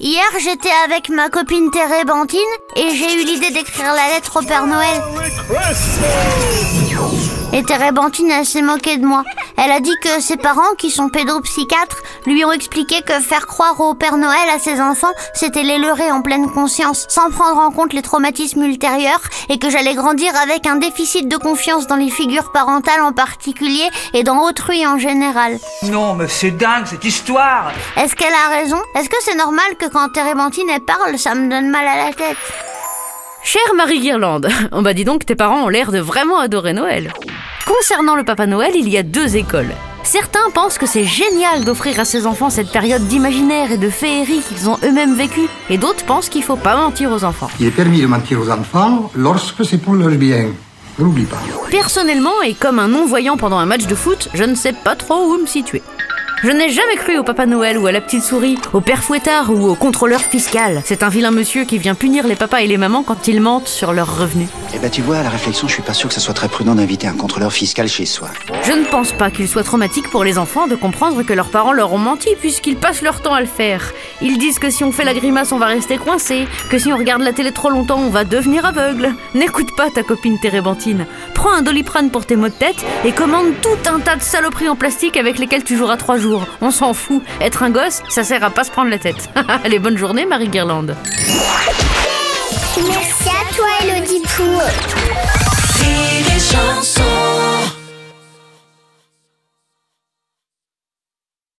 hier j'étais avec ma copine Térébentine et j'ai eu l'idée d'écrire la lettre au Père Noël. Et Térébentine, elle s'est moquée de moi. Elle a dit que ses parents, qui sont pédopsychiatres, lui ont expliqué que faire croire au Père Noël à ses enfants, c'était les leurrer en pleine conscience, sans prendre en compte les traumatismes ultérieurs, et que j'allais grandir avec un déficit de confiance dans les figures parentales en particulier et dans autrui en général. Non, mais c'est dingue cette histoire Est-ce qu'elle a raison? Est-ce que c'est normal que quand Térébentine elle parle, ça me donne mal à la tête? Chère Marie Guirlande, on bah dis donc tes parents ont l'air de vraiment adorer Noël. Concernant le Papa Noël, il y a deux écoles. Certains pensent que c'est génial d'offrir à ses enfants cette période d'imaginaire et de féerie qu'ils ont eux-mêmes vécu, et d'autres pensent qu'il faut pas mentir aux enfants. Il est permis de mentir aux enfants lorsque c'est pour leur bien. N'oublie pas. Personnellement, et comme un non-voyant pendant un match de foot, je ne sais pas trop où me situer. Je n'ai jamais cru au Papa Noël ou à la petite souris, au père fouettard ou au contrôleur fiscal. C'est un vilain monsieur qui vient punir les papas et les mamans quand ils mentent sur leurs revenus. Eh ben tu vois, à la réflexion, je suis pas sûr que ça soit très prudent d'inviter un contrôleur fiscal chez soi. Je ne pense pas qu'il soit traumatique pour les enfants de comprendre que leurs parents leur ont menti puisqu'ils passent leur temps à le faire. Ils disent que si on fait la grimace, on va rester coincé, que si on regarde la télé trop longtemps, on va devenir aveugle. N'écoute pas ta copine Térébentine. Prends un doliprane pour tes maux de tête et commande tout un tas de saloperies en plastique avec lesquelles tu joueras trois jours. On s'en fout. Être un gosse, ça sert à pas se prendre la tête. Allez, bonne journée, Marie Guirlande. Merci à toi, Elodie Pou.